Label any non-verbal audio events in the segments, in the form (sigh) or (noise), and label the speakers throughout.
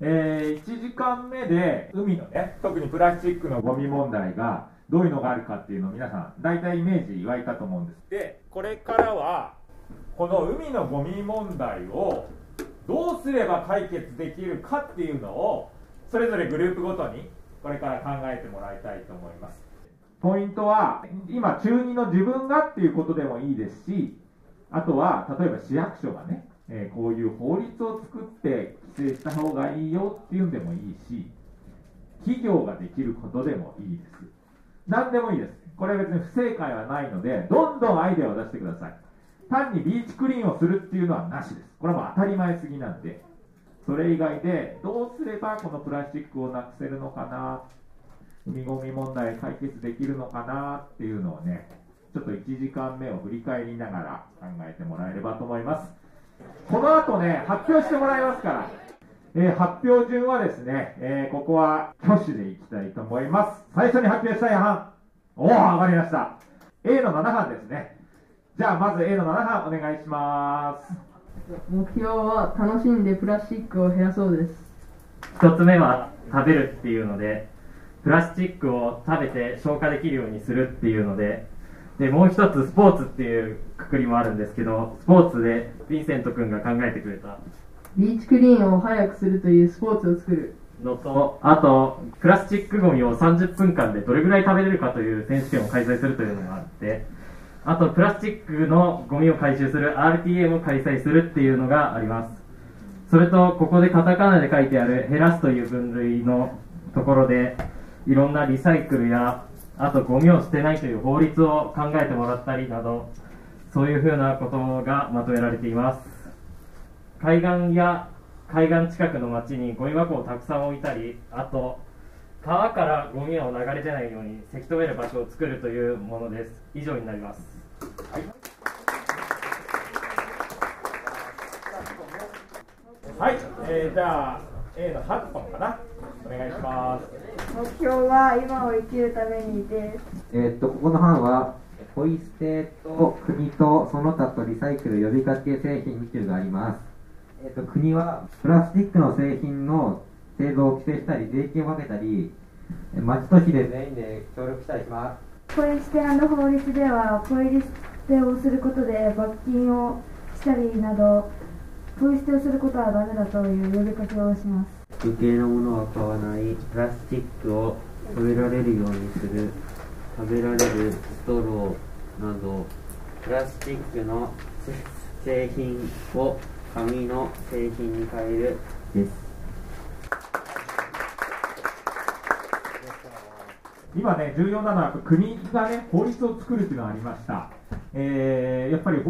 Speaker 1: えー、1時間目で海のね、特にプラスチックのゴミ問題がどういうのがあるかっていうのを皆さん大体イメージ湧いたと思うんです。で、これからはこの海のゴミ問題をどうすれば解決できるかっていうのをそれぞれグループごとにこれから考えてもらいたいと思います。ポイントは今中2の自分がっていうことでもいいですしあとは例えば市役所がね、えー、こういう法律を作って規制した方がいいよっていうんでもいいし企業ができることでもいいです。何でもいいです。これは別に不正解はないのでどんどんアイデアを出してください。単にビーチクリーンをするっていうのはなしです。これはもう当たり前すぎなんで。それ以外でどうすればこのプラスチックをなくせるのかな？海ごみ問題解決できるのかな？っていうのをねちょっと1時間目を振り返りながら考えてもらえればと思います。この後ね発表してもらいますからえー、発表順はですね、えー、ここは挙手でいきたいと思います。最初に発表したい班。おお、上がりました。A の7班ですね。じゃあ、まず A の7班お願いします。
Speaker 2: 目標は楽しんでプラスチックを減らそうです。
Speaker 3: 一つ目は食べるっていうので、プラスチックを食べて消化できるようにするっていうので、で、もう一つスポーツっていうくくりもあるんですけど、スポーツでヴィンセント君が考えてくれた
Speaker 2: ビーチクリーンを早くするというスポーツを作る
Speaker 3: のと、あと、プラスチックゴミを30分間でどれぐらい食べれるかという選手権を開催するというのがあって、あと、プラスチックのゴミを回収する RTA も開催するっていうのがあります。それと、ここでカタカナで書いてある減らすという分類のところで、いろんなリサイクルや、あとゴミを捨てないという法律を考えてもらったりなど、そういうふうなことがまとめられています。海岸や海岸近くの町にゴミ箱をたくさん置いたりあと川からゴミを流れ出ないようにせき止める場所を作るというものです。以上になります、
Speaker 1: はい、はい、えー、じゃあ A のハットンかな。お願いします。
Speaker 4: 目標は今を生きるためにです。
Speaker 5: えー、っとここの班はポイ捨てと国とその他とリサイクル呼びかけ製品というのがあります。えっと、国はプラスチックの製品の製造を規制したり税金をかけたり町と市で全員で協力したりします。
Speaker 4: ポイ捨て法律ではポイ捨てをすることで罰金をしたりなどポイ捨てをすることはダメだという呼びかけをします
Speaker 5: 余計なものは買わない。プラスチックを食べられるようにする。食べられるストローなど。プラスチックの製品を紙の製品に変える。です。
Speaker 1: 今ね重要なのは国がね法律を作るというのがありました、えー、やっぱり例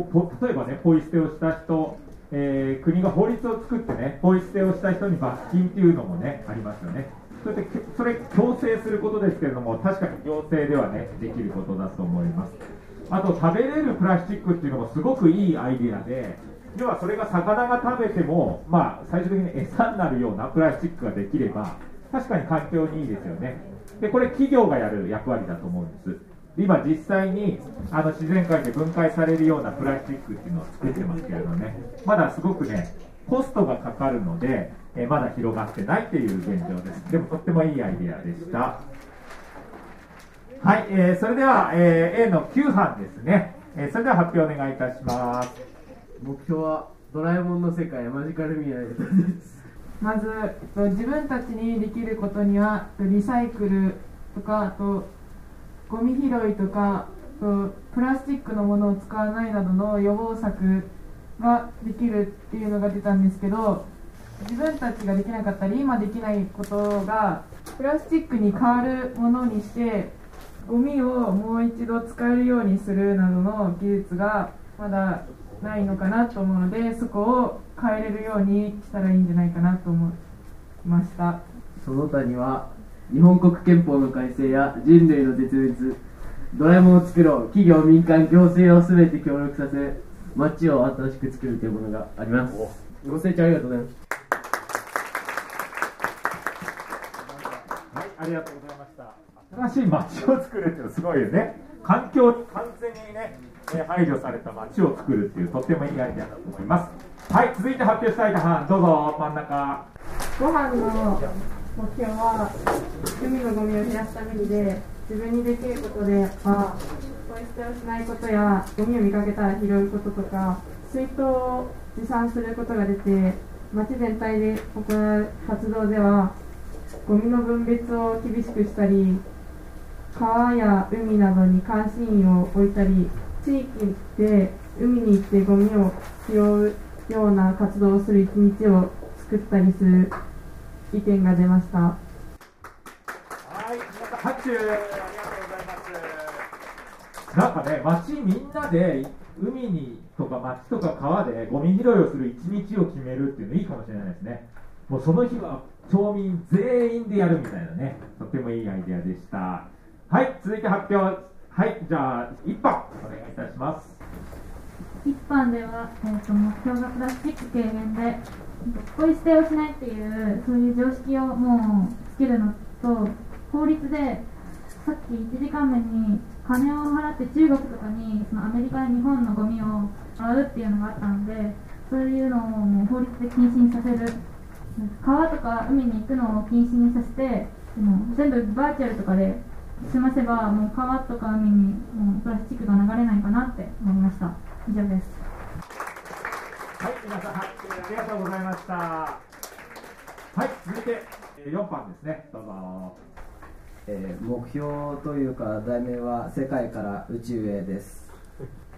Speaker 1: えばねポイ捨てをした人、えー、国が法律を作ってねポイ捨てをした人に罰金っていうのもねありますよね。それでそれ強制することですけれども確かに行政ではねできることだと思います。あと食べれるプラスチックっていうのもすごくいいアイデアで要はそれが魚が食べても、まあ、最終的に餌になるようなプラスチックができれば確かに環境にいいですよね。でこれ企業がやる役割だと思うんです。今実際にあの自然界で分解されるようなプラスチックっていうのを作ってますけれどね。まだすごくねコストがかかるので、えまだ広がってないという現状です。でもとってもいいアイデアでした。はい、えー、それでは、えー、A の9班ですね、えー、それでは発表お願いいたします。
Speaker 6: 目標はドラえもんの世界マジカル未来で。す (laughs)
Speaker 2: まず自分たちにできることにはリサイクルとかあとゴミ拾いとかプラスチックのものを使わないなどの予防策ができるっていうのが出たんですけど自分たちができなかったり今できないことがプラスチックに変わるものにしてゴミをもう一度使えるようにするなどの技術がまだないのかなと思うのでそこを変えれるようにしたらいいんじゃないかなと思いました。
Speaker 6: その他には日本国憲法の改正や人類の絶滅ドラえもんを作ろう企業民間行政を全て協力させ街を新しく作るというものがあります。ご清聴ありがとうございます。
Speaker 1: はいありがとうございました。新しい街を作るっていうのすごいよね。環境に完全にね配慮された街を作るっていうとってもいいアイデアだと思います。はい続いて発表したい班どうぞ真ん中。
Speaker 2: ご飯の目標は海のゴミを減らすためにで自分にできることではポイ捨てをしないことやゴミを見かけたら拾うこととか水筒を持参することが出て町全体で行う活動ではゴミの分別を厳しくしたり川や海などに監視員を置いたり地域で海に行ってゴミを拾うような活動をする一日を作ったりする。意見が出ました。
Speaker 1: はい、皆さん拍手ありがとうございます。なんかね、町みんなで海にとか町とか川でゴミ拾いをする一日を決めるっていうのいいかもしれないですね。もうその日は町民全員でやるみたいなね、とってもいいアイデアでした。はい、続いて発表。はい、じゃあ一本お願いいたします。
Speaker 7: 一般では、えー、と目標がプラスチック軽減でポイ捨てをしないっていうそういう常識をもうつけるのと法律でさっき1時間目に金を払って中国とかにそのアメリカや日本のゴミをもらうっていうのがあったのでそういうのをもう法律で禁止にさせる。川とか海に行くのを禁止にさせてもう全部バーチャルとかで済ませばもう川とか海にもうプラスチックが流れないかなって思いました。以上です。
Speaker 1: はい、皆さんありがとうございました。はい、続いてえー4番ですね。どうぞ。
Speaker 6: えー目標というか題名は世界から宇宙へです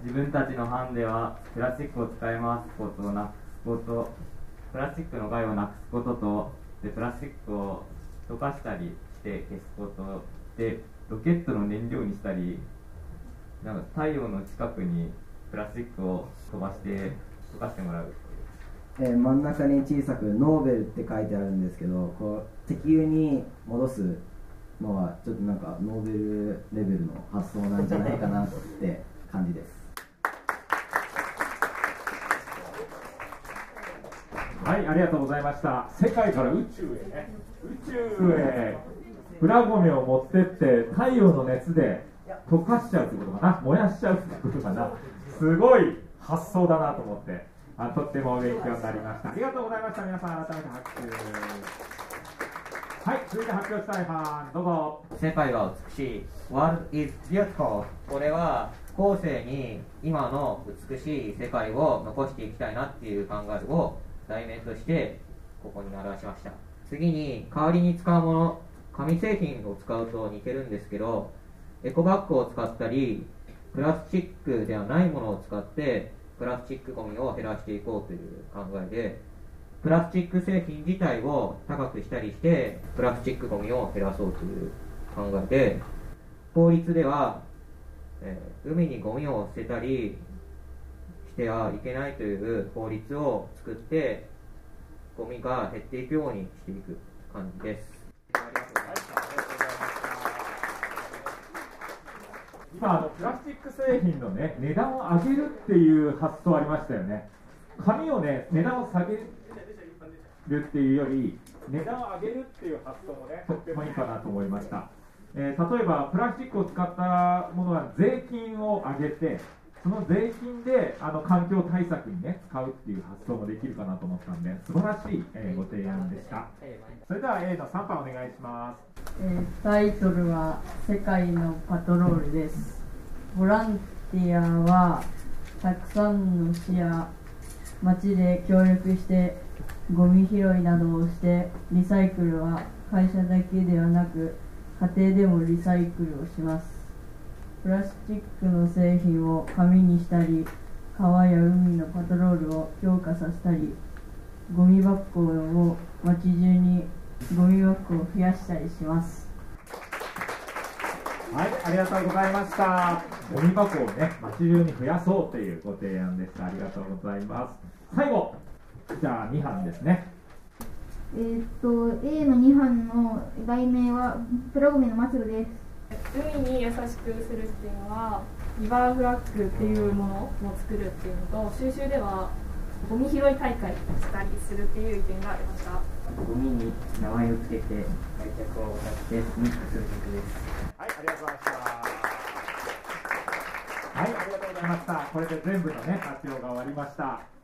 Speaker 3: 自分たちの班ではプラスチックを使い回すことをなくすことプラスチックの害をなくすこととでプラスチックを溶かしたりして消すことでロケットの燃料にしたりなんか太陽の近くにプラスチックを飛ばして溶かしてもらう。
Speaker 6: えー真ん中に小さく「ノーベル」って書いてあるんですけどこう石油に戻すのはちょっとなんかノーベルレベルの発想なんじゃないかなって感じです。
Speaker 1: はい、ありがとうございました。世界から宇宙へ。ね、宇宙へ。プラゴミを持ってって太陽の熱で溶かしちゃうってことかな、燃やしちゃうってことかな。すごい発想だなと思って、あとっても勉強になりました。ありがとうございました。皆さん改めて拍手。はい、続いて発表したい班、どうぞ。
Speaker 8: 世界が美しい World is beautiful これは後世に今の美しい世界を残していきたいなっていう考えを題名としてここに表しました次に代わりに使うもの紙製品を使うと似てるんですけどエコバッグを使ったりプラスチックではないものを使ってプラスチックゴミを減らしていこうという考えでプラスチック製品自体を高くしたりしてプラスチックゴミを減らそうという考えで法律では、えー海にゴミを捨てたりしてはいけないという法律を作ってゴミが減っていくようにしていく感じですありがとうございます
Speaker 1: 今あのプラスチック製品のね値段を上げるっていう発想ありましたよね。紙をね値段を下げるっていうより値段を上げるっていう発想もねとってもいいかなと思いました、えー例えばプラスチックを使ったものは税金を上げてその税金であの環境対策にね使うっていう発想もできるかなと思ったんで素晴らしい、えーご提案でした。それでは A の3番お願いします。
Speaker 2: えータイトルは「世界のパトロール」ですボランティアはたくさんの市や町で協力してゴミ拾いなどをしてリサイクルは会社だけではなく家庭でもリサイクルをします。プラスチックの製品を紙にしたり川や海のパトロールを強化させたりゴミ箱を街中にゴミ箱を増やしたりします。
Speaker 1: はい、ありがとうございました。ゴミ箱をね、街中に増やそうというご提案でした。ありがとうございます。最後、じゃあ2班ですね。
Speaker 7: えーっと A の2班の題名はプラゴミの末路です
Speaker 2: 海に優しくするっていうのはリバーフラッグっていうものを作るっていうのと収集ではゴミ拾い大会したりするっていう意見がありました
Speaker 8: ゴミに名前を付けて愛着を出してミックスする曲です
Speaker 1: はい、ありがとうございました。はい、ありがとうございました。これで全部のね、発表が終わりました。